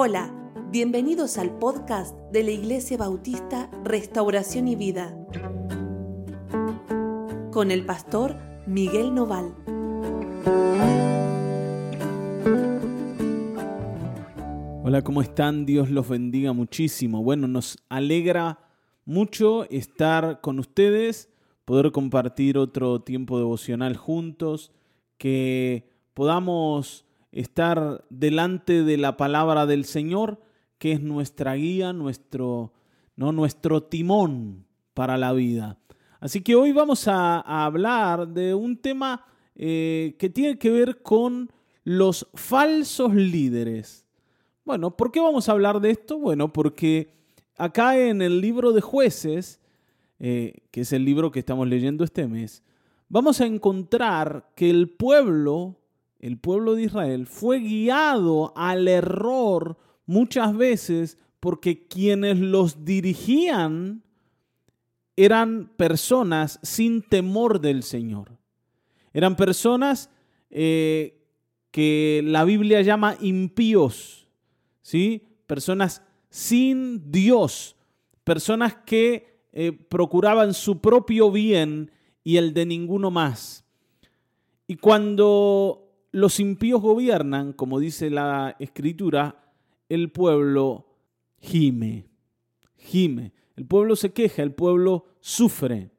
Hola, bienvenidos al podcast de la Iglesia Bautista Restauración y Vida con el pastor Miguel Noval. Hola, ¿cómo están? Dios los bendiga muchísimo. Bueno, nos alegra mucho estar con ustedes, poder compartir otro tiempo devocional juntos, que podamos estar delante de la palabra del Señor, que es nuestra guía, nuestro, ¿no? nuestro timón para la vida. Así que hoy vamos a, hablar de un tema eh, que tiene que ver con los falsos líderes. Bueno, ¿por qué vamos a hablar de esto? Bueno, porque acá en el libro de jueces, eh, que es el libro que estamos leyendo este mes, vamos a encontrar que el pueblo el pueblo de Israel fue guiado al error muchas veces porque quienes los dirigían eran personas sin temor del Señor. Eran personas eh, que la Biblia llama impíos, ¿sí? Personas sin Dios, personas que eh, procuraban su propio bien y el de ninguno más. Y cuando los impíos gobiernan, como dice la escritura, el pueblo gime, gime. El pueblo se queja, el pueblo sufre.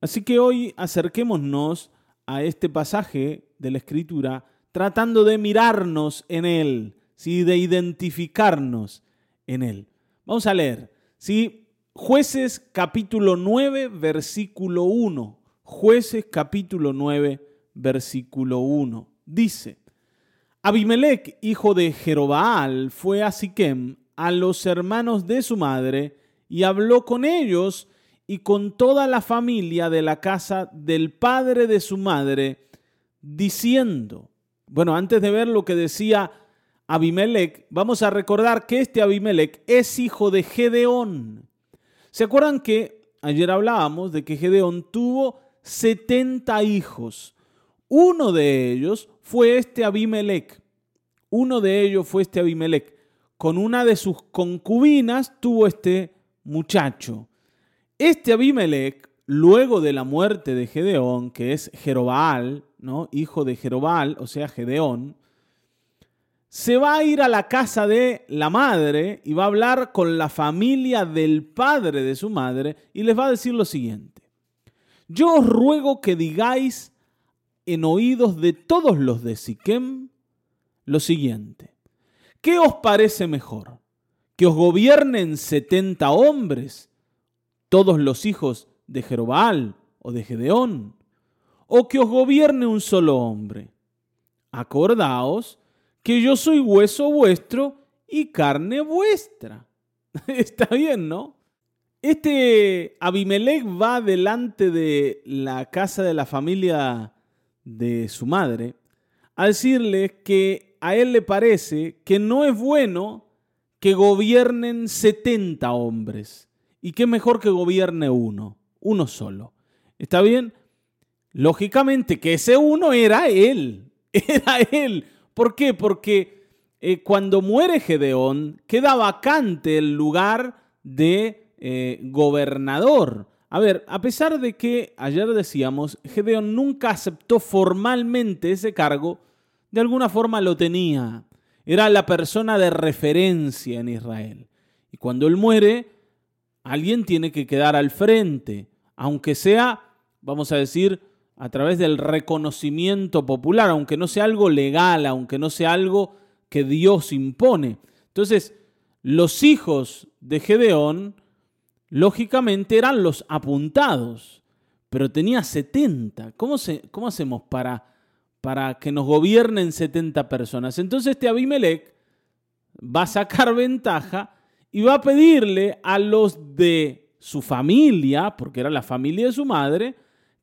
Así que hoy acerquémonos a este pasaje de la escritura tratando de mirarnos en él, ¿sí? de identificarnos en él. Vamos a leer. ¿sí? Jueces capítulo 9, versículo 1. Jueces capítulo 9, versículo 1 dice, Abimelech, hijo de Jerobaal, fue a Siquem, a los hermanos de su madre, y habló con ellos y con toda la familia de la casa del padre de su madre, diciendo, bueno, antes de ver lo que decía Abimelech, vamos a recordar que este Abimelech es hijo de Gedeón. ¿Se acuerdan que ayer hablábamos de que Gedeón tuvo 70 hijos? Uno de ellos fue este Abimelech. Uno de ellos fue este Abimelech. Con una de sus concubinas tuvo este muchacho. Este Abimelech, luego de la muerte de Gedeón, que es Jerobal, ¿no? hijo de Jerobal, o sea, Gedeón, se va a ir a la casa de la madre y va a hablar con la familia del padre de su madre y les va a decir lo siguiente. Yo os ruego que digáis en oídos de todos los de Siquem lo siguiente. ¿Qué os parece mejor? ¿Que os gobiernen setenta hombres, todos los hijos de Jerobal o de Gedeón? ¿O que os gobierne un solo hombre? Acordaos que yo soy hueso vuestro y carne vuestra. Está bien, ¿no? Este Abimelech va delante de la casa de la familia de su madre, a decirle que a él le parece que no es bueno que gobiernen 70 hombres y que mejor que gobierne uno, uno solo. ¿Está bien? Lógicamente que ese uno era él, era él. ¿Por qué? Porque eh, cuando muere Gedeón queda vacante el lugar de eh, gobernador. A ver, a pesar de que ayer decíamos, Gedeón nunca aceptó formalmente ese cargo, de alguna forma lo tenía. Era la persona de referencia en Israel. Y cuando él muere, alguien tiene que quedar al frente, aunque sea, vamos a decir, a través del reconocimiento popular, aunque no sea algo legal, aunque no sea algo que Dios impone. Entonces, los hijos de Gedeón lógicamente eran los apuntados, pero tenía 70. ¿Cómo, cómo hacemos para, para que nos gobiernen 70 personas? Entonces este Abimelech va a sacar ventaja y va a pedirle a los de su familia, porque era la familia de su madre,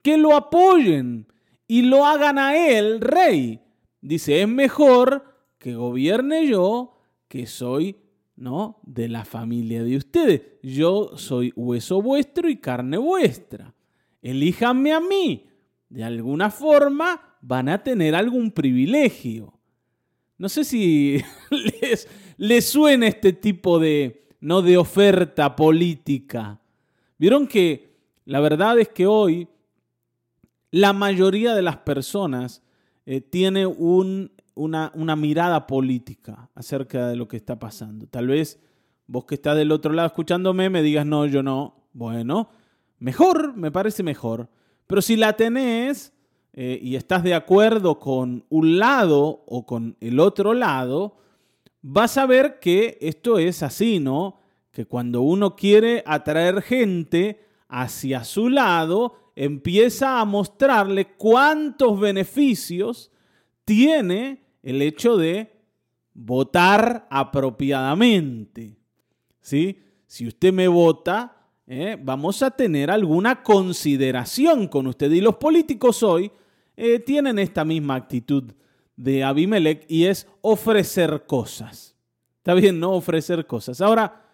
que lo apoyen y lo hagan a él rey. Dice, es mejor que gobierne yo, que soy ¿no? De la familia de ustedes. Yo soy hueso vuestro y carne vuestra. Elíjanme a mí. De alguna forma van a tener algún privilegio. No sé si les, le suena este tipo de, no de oferta política. Vieron que la verdad es que hoy la mayoría de las personas eh, tiene un, una, una mirada política acerca de lo que está pasando. Tal vez vos que estás del otro lado escuchándome me digas, no, yo no. Bueno, mejor, me parece mejor. Pero si la tenés eh, y estás de acuerdo con un lado o con el otro lado, vas a ver que esto es así, ¿no? Que cuando uno quiere atraer gente hacia su lado, empieza a mostrarle cuántos beneficios tiene el hecho de votar apropiadamente. ¿Sí? Si usted me vota, eh, vamos a tener alguna consideración con usted. Y los políticos hoy eh, tienen esta misma actitud de Abimelech y es ofrecer cosas. Está bien, no ofrecer cosas. Ahora,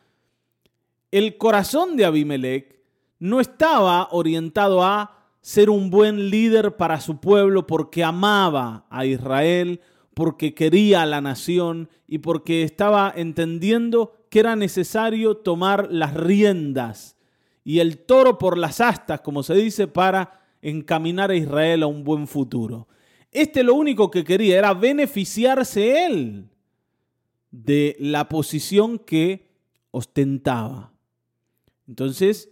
el corazón de Abimelech no estaba orientado a ser un buen líder para su pueblo porque amaba a Israel, porque quería a la nación y porque estaba entendiendo que era necesario tomar las riendas y el toro por las astas, como se dice, para encaminar a Israel a un buen futuro. Este lo único que quería era beneficiarse él de la posición que ostentaba. Entonces,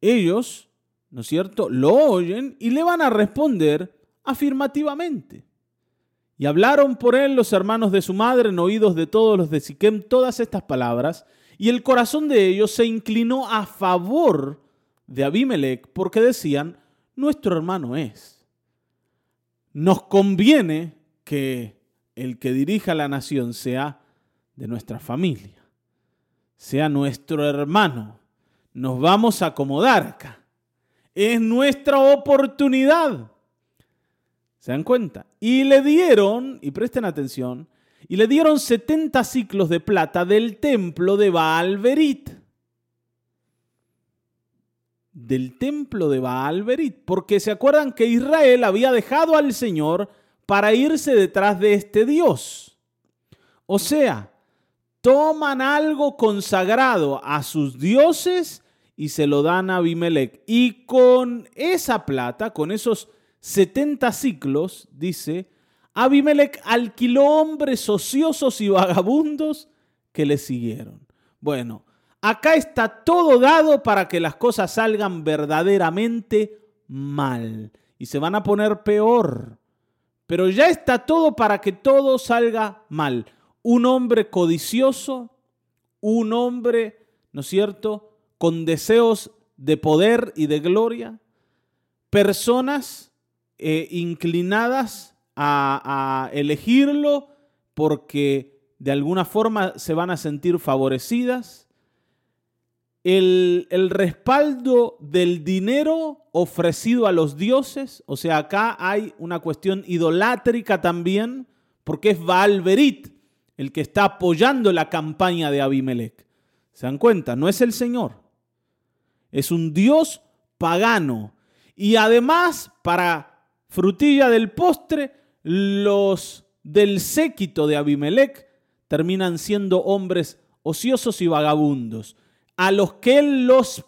ellos, ¿no es cierto?, lo oyen y le van a responder afirmativamente. Y hablaron por él los hermanos de su madre en oídos de todos los de Siquem todas estas palabras, y el corazón de ellos se inclinó a favor de Abimelech porque decían, nuestro hermano es nos conviene que el que dirija la nación sea de nuestra familia, sea nuestro hermano. Nos vamos a acomodar acá. Es nuestra oportunidad. ¿Se dan cuenta? Y le dieron, y presten atención, y le dieron 70 ciclos de plata del templo de Baalberit del templo de Baalberit, porque se acuerdan que Israel había dejado al Señor para irse detrás de este Dios. O sea, toman algo consagrado a sus dioses y se lo dan a Abimelech. Y con esa plata, con esos 70 ciclos, dice, Abimelech alquiló hombres ociosos y vagabundos que le siguieron. Bueno, Acá está todo dado para que las cosas salgan verdaderamente mal y se van a poner peor. Pero ya está todo para que todo salga mal. Un hombre codicioso, un hombre, ¿no es cierto?, con deseos de poder y de gloria, personas eh, inclinadas a, elegirlo porque de alguna forma se van a sentir favorecidas el, respaldo del dinero ofrecido a los dioses, o sea, acá hay una cuestión idolátrica también, porque es Baalberit el que está apoyando la campaña de Abimelech. ¿Se dan cuenta? No es el Señor. Es un dios pagano. Y además, para frutilla del postre, los del séquito de Abimelech terminan siendo hombres ociosos y vagabundos a los que él los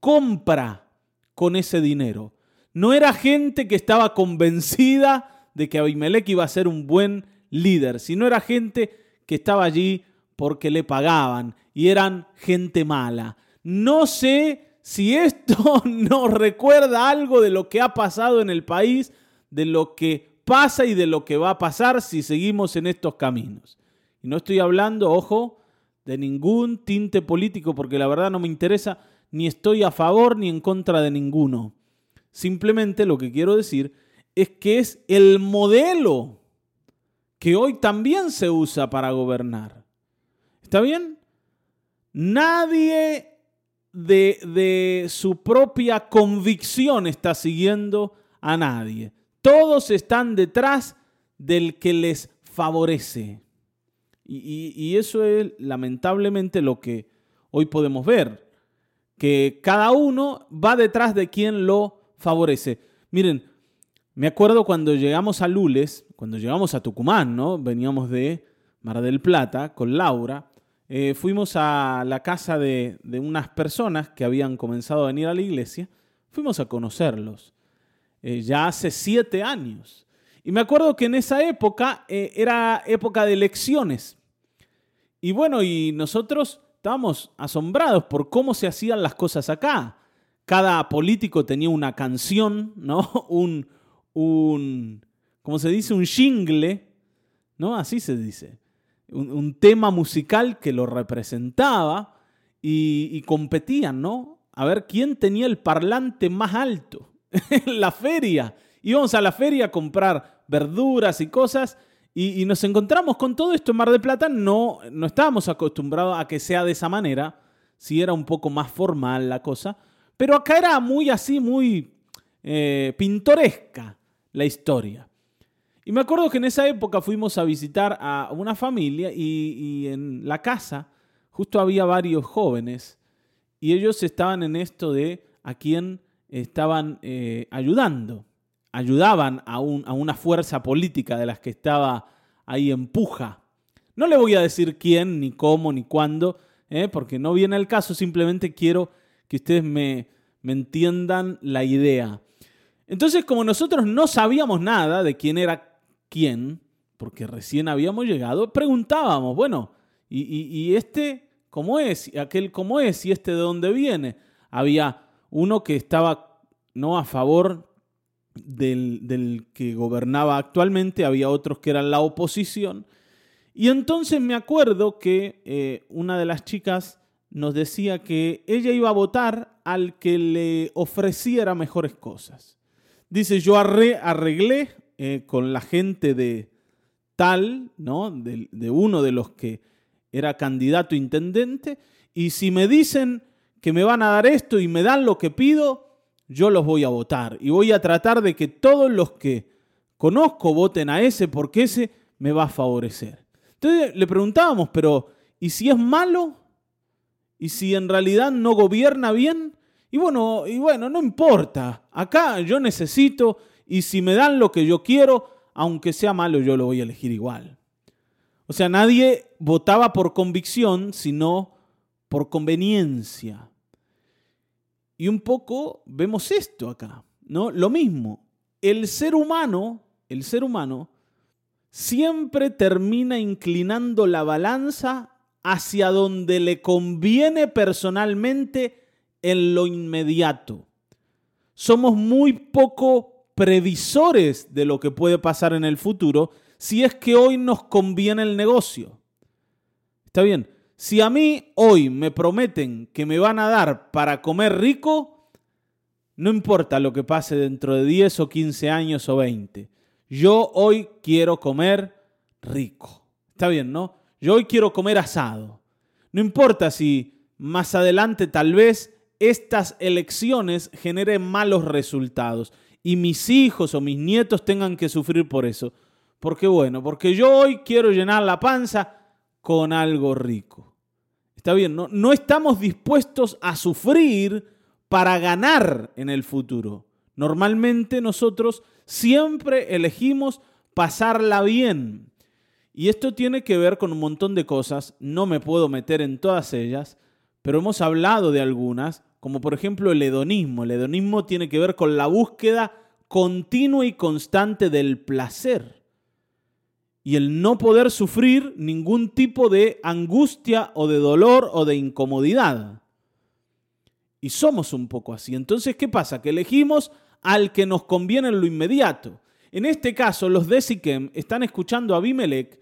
compra con ese dinero. No era gente que estaba convencida de que Abimelech iba a ser un buen líder, sino era gente que estaba allí porque le pagaban y eran gente mala. No sé si esto nos recuerda algo de lo que ha pasado en el país, de lo que pasa y de lo que va a pasar si seguimos en estos caminos. Y no estoy hablando, ojo, de ningún tinte político porque la verdad no me interesa ni estoy a favor ni en contra de ninguno. Simplemente lo que quiero decir es que es el modelo que hoy también se usa para gobernar. ¿Está bien? Nadie de, de su propia convicción está siguiendo a nadie. Todos están detrás del que les favorece. Y, eso es lamentablemente lo que hoy podemos ver, que cada uno va detrás de quien lo favorece. Miren, me acuerdo cuando llegamos a Lules, cuando llegamos a Tucumán, ¿no? Veníamos de Mar del Plata, con Laura, eh, fuimos a la casa de, unas personas que habían comenzado a venir a la iglesia. Fuimos a conocerlos. Eh, ya hace siete años. Y me acuerdo que en esa época eh, era época de elecciones. Y bueno, y nosotros estábamos asombrados por cómo se hacían las cosas acá. Cada político tenía una canción, ¿no? Un, un ¿cómo se dice? Un jingle, ¿no? Así se dice un, tema musical que lo representaba y, competían, ¿no? A ver quién tenía el parlante más alto la feria. Íbamos a la feria a comprar verduras y cosas y, nos encontramos con todo esto en Mar del Plata. No, no estábamos acostumbrados a que sea de esa manera, si era un poco más formal la cosa, pero acá era muy así, muy eh, pintoresca la historia. Y me acuerdo que en esa época fuimos a visitar a una familia y, en la casa justo había varios jóvenes y ellos estaban en esto de a quién estaban eh, ayudando. Ayudaban a, un, a una fuerza política de las que estaba ahí en puja. No le voy a decir quién, ni cómo, ni cuándo, eh, porque no viene el caso, simplemente quiero que ustedes me, me entiendan la idea. Entonces, como nosotros no sabíamos nada de quién era quién, porque recién habíamos llegado, preguntábamos, bueno, ¿y, este cómo es? ¿Y aquel cómo es? ¿Y este de dónde viene? Había uno que estaba no a favor del, que gobernaba actualmente, había otros que eran la oposición. Y entonces me acuerdo que eh, una de las chicas nos decía que ella iba a votar al que le ofreciera mejores cosas. Dice, yo arreglé eh, con la gente de tal, ¿no? De, de uno de los que era candidato intendente, y si me dicen que me van a dar esto y me dan lo que pido, yo los voy a votar. Y voy a tratar de que todos los que conozco voten a ese porque ese me va a favorecer. Entonces le preguntábamos, pero ¿y si es malo? ¿Y si en realidad no gobierna bien? Y bueno, y bueno, no importa. Acá yo necesito y si me dan lo que yo quiero, aunque sea malo, yo lo voy a elegir igual. O sea, nadie votaba por convicción, sino por conveniencia. Y un poco vemos esto acá, ¿no? Lo mismo, el ser humano, el ser humano siempre termina inclinando la balanza hacia donde le conviene personalmente en lo inmediato. Somos muy poco previsores de lo que puede pasar en el futuro si es que hoy nos conviene el negocio. Está bien, si a mí hoy me prometen que me van a dar para comer rico, no importa lo que pase dentro de 10 o 15 años o 20. Yo hoy quiero comer rico. Está bien, ¿no? Yo hoy quiero comer asado. No importa si más adelante tal vez estas elecciones generen malos resultados y mis hijos o mis nietos tengan que sufrir por eso. Porque bueno, porque yo hoy quiero llenar la panza con algo rico. Está bien, no, no estamos dispuestos a sufrir para ganar en el futuro. Normalmente nosotros siempre elegimos pasarla bien. Y esto tiene que ver con un montón de cosas, no me puedo meter en todas ellas, pero hemos hablado de algunas como por ejemplo el hedonismo. El hedonismo tiene que ver con la búsqueda continua y constante del placer y el no poder sufrir ningún tipo de angustia o de dolor o de incomodidad. Y somos un poco así. Entonces, ¿qué pasa? Que elegimos al que nos conviene en lo inmediato. En este caso, los de Siquem están escuchando a Abimelech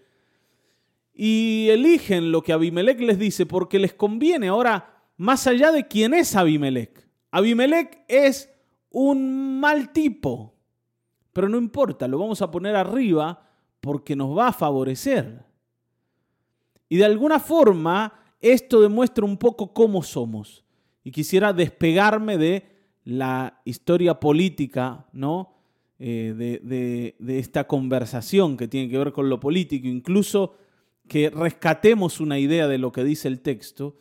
y eligen lo que Abimelech les dice porque les conviene. Ahora, más allá de quién es Abimelech. Abimelech es un mal tipo, pero no importa, lo vamos a poner arriba porque nos va a favorecer. Y de alguna forma esto demuestra un poco cómo somos. Y quisiera despegarme de la historia política, ¿no? Eh, de, de esta conversación que tiene que ver con lo político, incluso que rescatemos una idea de lo que dice el texto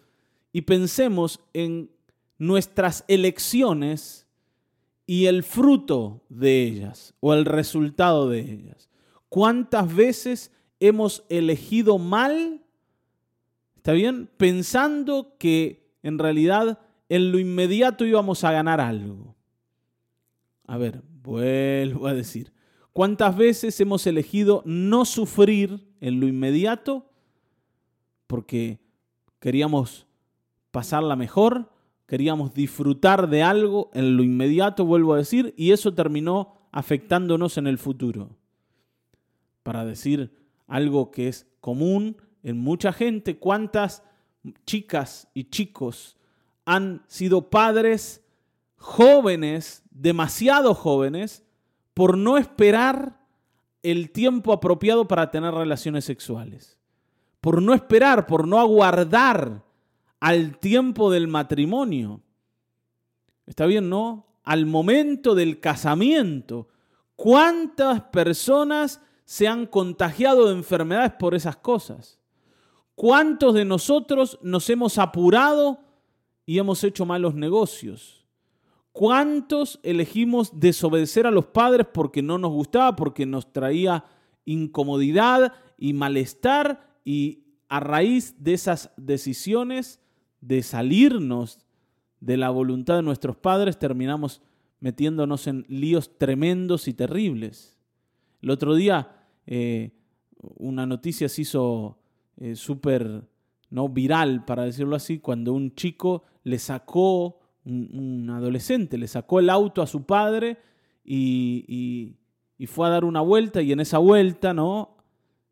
y pensemos en nuestras elecciones y el fruto de ellas o el resultado de ellas. ¿Cuántas veces hemos elegido mal, ¿está bien? Pensando que en realidad en lo inmediato íbamos a ganar algo. A ver, vuelvo a decir, ¿cuántas veces hemos elegido no sufrir en lo inmediato porque queríamos pasarla mejor, queríamos disfrutar de algo en lo inmediato, vuelvo a decir, y eso terminó afectándonos en el futuro. Para decir algo que es común en mucha gente, cuántas chicas y chicos han sido padres jóvenes, demasiado jóvenes, por no esperar el tiempo apropiado para tener relaciones sexuales por no esperar, por no aguardar al tiempo del matrimonio. ¿Está bien, no? Al momento del casamiento. ¿Cuántas personas se han contagiado de enfermedades por esas cosas? ¿Cuántos de nosotros nos hemos apurado y hemos hecho malos negocios? ¿Cuántos elegimos desobedecer a los padres porque no nos gustaba, porque nos traía incomodidad y malestar y a raíz de esas decisiones de salirnos de la voluntad de nuestros padres, terminamos metiéndonos en líos tremendos y terribles. El otro día eh, una noticia se hizo eh, súper ¿no? viral, para decirlo así, cuando un chico le sacó, un, adolescente, le sacó el auto a su padre y, y, fue a dar una vuelta y en esa vuelta, ¿no?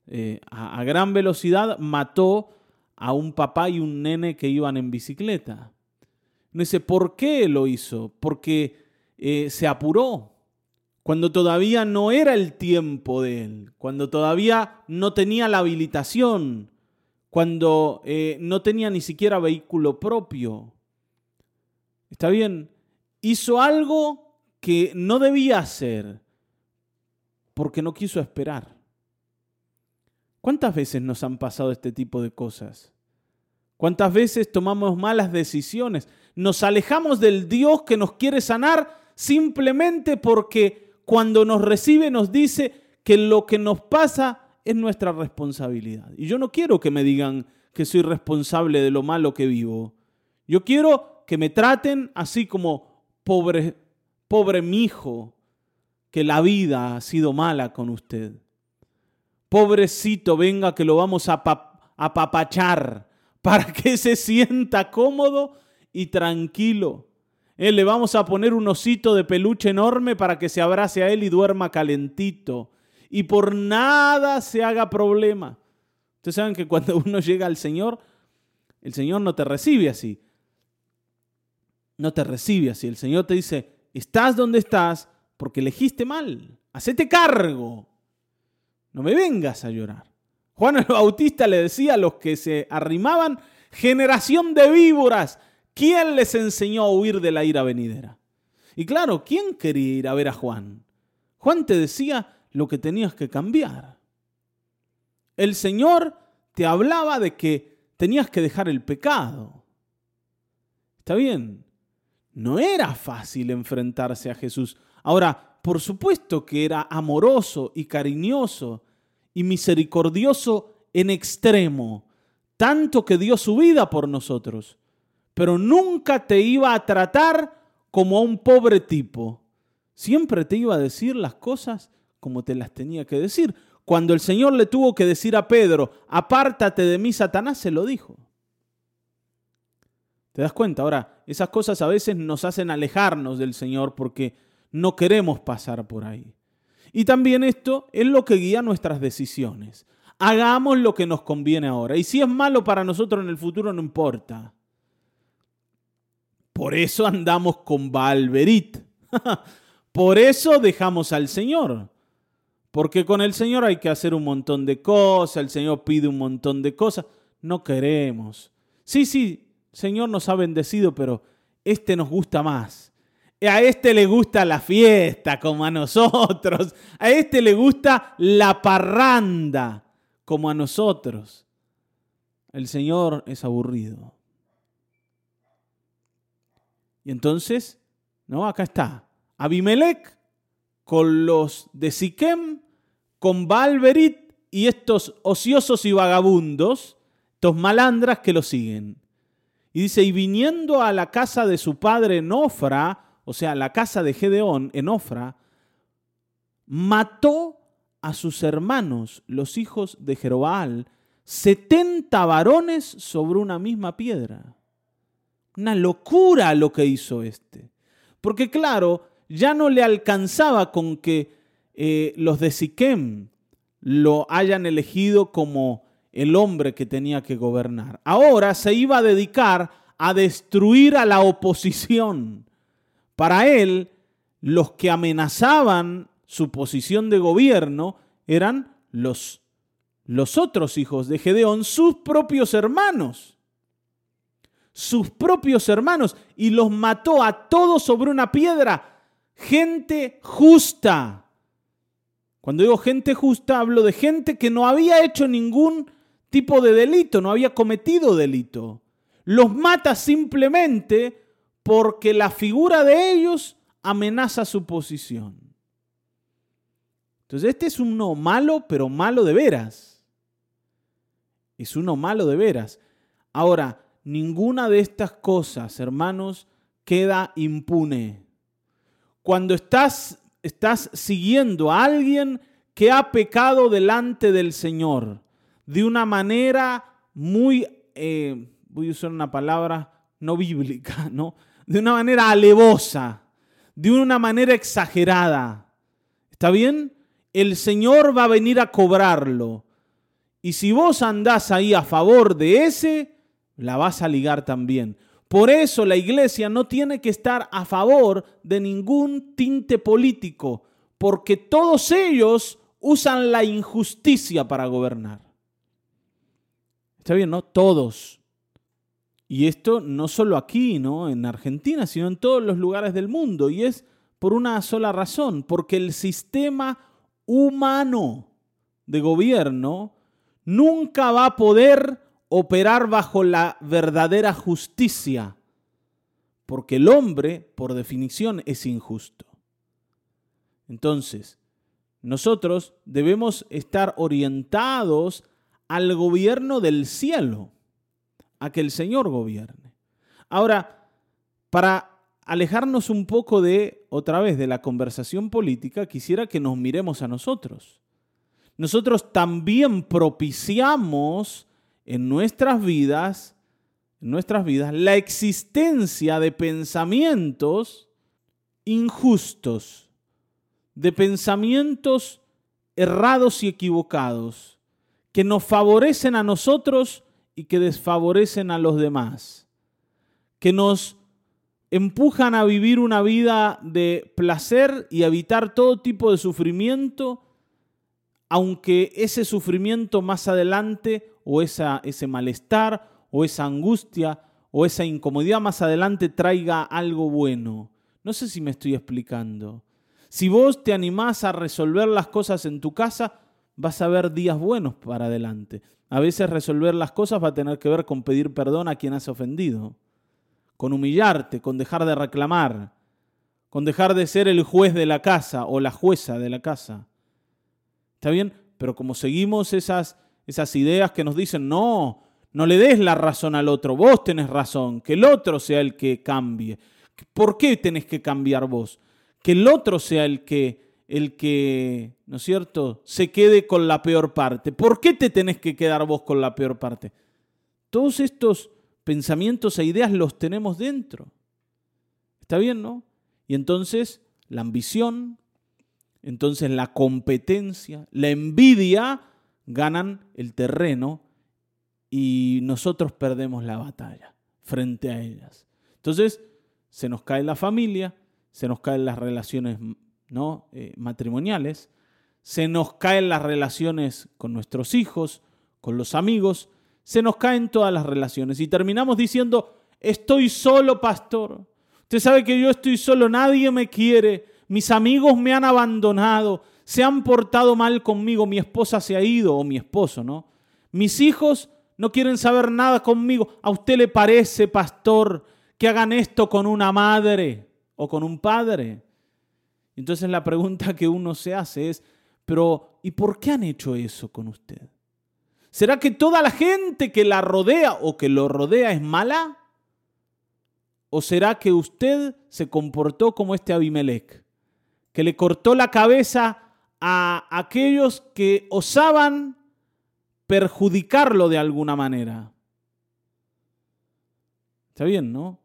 Eh, a, gran velocidad mató a un papá y un nene que iban en bicicleta. No dice, ¿por qué lo hizo? Porque se apuró, cuando todavía no era el tiempo de él, cuando todavía no tenía la habilitación, cuando eh, no tenía ni siquiera vehículo propio. ¿Está bien? Hizo algo que no debía hacer porque no quiso esperar. ¿Cuántas veces nos han pasado este tipo de cosas? ¿Cuántas veces tomamos malas decisiones? Nos alejamos del Dios que nos quiere sanar simplemente porque cuando nos recibe nos dice que lo que nos pasa es nuestra responsabilidad. Y yo no quiero que me digan que soy responsable de lo malo que vivo. Yo quiero que me traten así como pobre, pobre mi hijo, que la vida ha sido mala con usted. Pobrecito, venga que lo vamos a apapachar para que se sienta cómodo y tranquilo. Eh, le vamos a poner un osito de peluche enorme para que se abrace a él y duerma calentito. Y por nada se haga problema. Ustedes saben que cuando uno llega al Señor, el Señor no te recibe así. No te recibe así. El Señor te dice, estás donde estás porque elegiste mal. Hacete cargo. No me vengas a llorar. Juan el Bautista le decía a los que se arrimaban, generación de víboras, ¿quién les enseñó a huir de la ira venidera? Y claro, ¿quién quería ir a ver a Juan? Juan te decía lo que tenías que cambiar. El Señor te hablaba de que tenías que dejar el pecado. ¿Está bien? No era fácil enfrentarse a Jesús. Ahora, por supuesto que era amoroso y cariñoso y misericordioso en extremo, tanto que dio su vida por nosotros, pero nunca te iba a tratar como a un pobre tipo. Siempre te iba a decir las cosas como te las tenía que decir. Cuando el Señor le tuvo que decir a Pedro, apártate de mí, Satanás, se lo dijo. ¿Te das cuenta? Ahora, esas cosas a veces nos hacen alejarnos del Señor porque no queremos pasar por ahí. Y también esto es lo que guía nuestras decisiones. Hagamos lo que nos conviene ahora. Y si es malo para nosotros en el futuro, no importa. Por eso andamos con Valverit. Por eso dejamos al Señor. Porque con el Señor hay que hacer un montón de cosas, el Señor pide un montón de cosas. No queremos. Sí, sí, Señor nos ha bendecido, pero este nos gusta más. A este le gusta la fiesta como a nosotros. A este le gusta la parranda como a nosotros. El Señor es aburrido. Entonces, no, acá está. Abimelech con los de Siquem, con Balberit y estos ociosos y vagabundos, estos malandras que lo siguen. Y dice, y viniendo a la casa de su padre en Ofra, o sea, la casa de Gedeón en Ofra, mató a sus hermanos, los hijos de Jerobaal, setenta varones sobre una misma piedra. Una locura lo que hizo este. Porque claro, ya no le alcanzaba con que eh, los de Siquem lo hayan elegido como el hombre que tenía que gobernar. Ahora se iba a dedicar a destruir a la oposición. Para él, los que amenazaban su posición de gobierno eran los, los otros hijos de Gedeón, sus propios hermanos. Sus propios hermanos. Y los mató a todos sobre una piedra. Gente justa. Cuando digo gente justa, hablo de gente que no había hecho ningún tipo de delito, no había cometido delito. Los mata simplemente porque la figura de ellos amenaza su posición. Entonces este es uno malo, pero malo de veras. Es uno malo de veras. Ahora, ninguna de estas cosas, hermanos, queda impune. Cuando estás estás siguiendo a alguien que ha pecado delante del Señor de una manera muy, eh, voy a usar una palabra no bíblica, ¿no? De una manera alevosa, de una manera exagerada. ¿Está bien? El Señor va a venir a cobrarlo. Y si vos andás ahí a favor de ese, la vas a ligar también. Por eso la iglesia no tiene que estar a favor de ningún tinte político, porque todos ellos usan la injusticia para gobernar. Está bien, ¿no? Todos. Y esto no solo aquí, ¿no? En Argentina, sino en todos los lugares del mundo. Y es por una sola razón, porque el sistema humano de gobierno nunca va a poder operar bajo la verdadera justicia, porque el hombre, por definición, es injusto. Entonces, nosotros debemos estar orientados al gobierno del cielo, a que el Señor gobierne. Ahora, para alejarnos un poco de, otra vez, de la conversación política, quisiera que nos miremos a nosotros. Nosotros también propiciamos en nuestras vidas, en nuestras vidas, la existencia de pensamientos injustos, de pensamientos errados y equivocados, que nos favorecen a nosotros y que desfavorecen a los demás, que nos empujan a vivir una vida de placer y evitar todo tipo de sufrimiento, aunque ese sufrimiento más adelante o ese malestar o esa angustia o esa incomodidad más adelante traiga algo bueno. No sé si me estoy explicando. Si vos te animás a resolver las cosas en tu casa, vas a ver días buenos para adelante. A veces resolver las cosas va a tener que ver con pedir perdón a quien has ofendido, con humillarte, con dejar de reclamar, con dejar de ser el juez de la casa o la jueza de la casa. ¿Está bien? Pero como seguimos esas esas ideas que nos dicen, no, no le des la razón al otro, vos tenés razón, que el otro sea el que cambie. ¿Por qué tenés que cambiar vos? Que el otro sea el que, el que, ¿no es cierto?, se quede con la peor parte. ¿Por qué te tenés que quedar vos con la peor parte? Todos estos pensamientos e ideas los tenemos dentro. ¿Está bien, no? Y entonces la ambición, entonces la competencia, la envidia ganan el terreno y nosotros perdemos la batalla frente a ellas. Entonces, se nos cae la familia, se nos caen las relaciones ¿no? Eh, matrimoniales, se nos caen las relaciones con nuestros hijos, con los amigos, se nos caen todas las relaciones y terminamos diciendo, estoy solo, pastor. Usted sabe que yo estoy solo, nadie me quiere, mis amigos me han abandonado, se han portado mal conmigo, mi esposa se ha ido o mi esposo, ¿no? Mis hijos no quieren saber nada conmigo. ¿A usted le parece, pastor, que hagan esto con una madre o con un padre? Entonces la pregunta que uno se hace es, pero ¿y por qué han hecho eso con usted? ¿Será que toda la gente que la rodea o que lo rodea es mala? ¿O será que usted se comportó como este Abimelech, que le cortó la cabeza a aquellos que osaban perjudicarlo de alguna manera? Está bien, ¿no?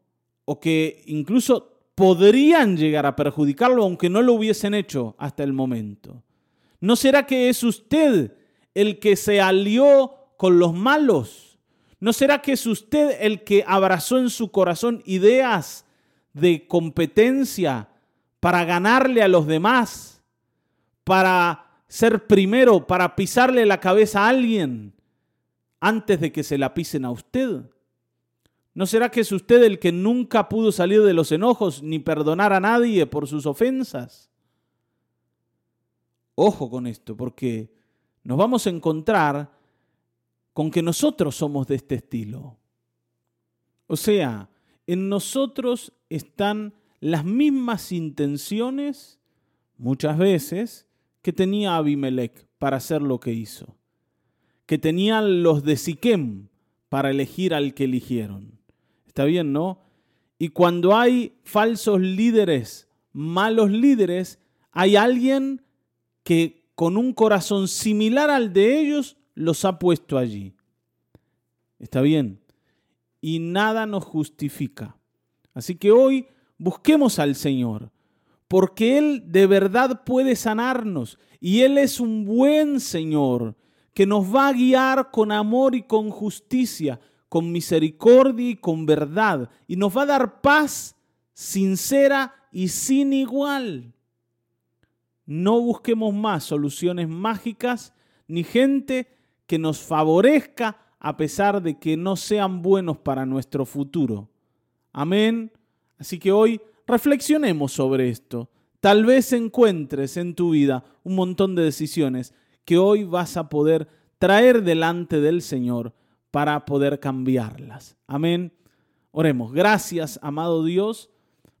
O que incluso podrían llegar a perjudicarlo aunque no lo hubiesen hecho hasta el momento. ¿No será que es usted el que se alió con los malos? ¿No será que es usted el que abrazó en su corazón ideas de competencia para ganarle a los demás? ¿Para ser primero, para pisarle la cabeza a alguien antes de que se la pisen a usted? ¿No será que es usted el que nunca pudo salir de los enojos ni perdonar a nadie por sus ofensas? Ojo con esto, porque nos vamos a encontrar con que nosotros somos de este estilo. O sea, en nosotros están las mismas intenciones, muchas veces, que tenía Abimelech para hacer lo que hizo, que tenían los de Siquem para elegir al que eligieron. Está bien, ¿no? Y cuando hay falsos líderes, malos líderes, hay alguien que con un corazón similar al de ellos los ha puesto allí. Está bien. Y nada nos justifica. Así que hoy busquemos al Señor, porque Él de verdad puede sanarnos y Él es un buen Señor que nos va a guiar con amor y con justicia, con misericordia y con verdad, y nos va a dar paz sincera y sin igual. No busquemos más soluciones mágicas ni gente que nos favorezca a pesar de que no sean buenos para nuestro futuro. Amén. Así que hoy reflexionemos sobre esto. Tal vez encuentres en tu vida un montón de decisiones que hoy vas a poder traer delante del Señor para poder cambiarlas. Amén. Oremos. Gracias, amado Dios,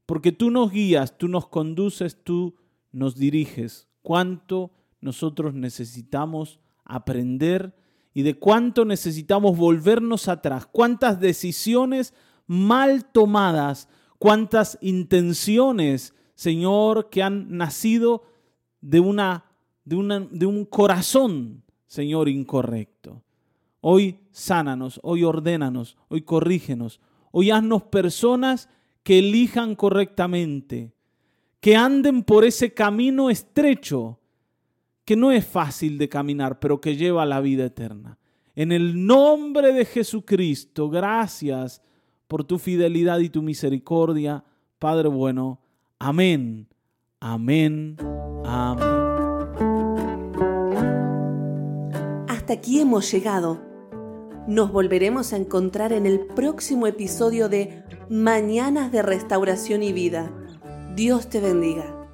porque tú nos guías, tú nos conduces, tú nos diriges, cuánto nosotros necesitamos aprender y de cuánto necesitamos volvernos atrás, cuántas decisiones mal tomadas, cuántas intenciones, Señor, que han nacido de, una, de, de un corazón, Señor, incorrecto. Hoy sánanos, hoy ordénanos, hoy corrígenos, hoy haznos personas que elijan correctamente, que anden por ese camino estrecho, que no es fácil de caminar, pero que lleva a la vida eterna. En el nombre de Jesucristo, gracias por tu fidelidad y tu misericordia, Padre bueno. Amén, amén, amén. Hasta aquí hemos llegado. Nos volveremos a encontrar en el próximo episodio de Mañanas de Restauración y Vida Dios te bendiga.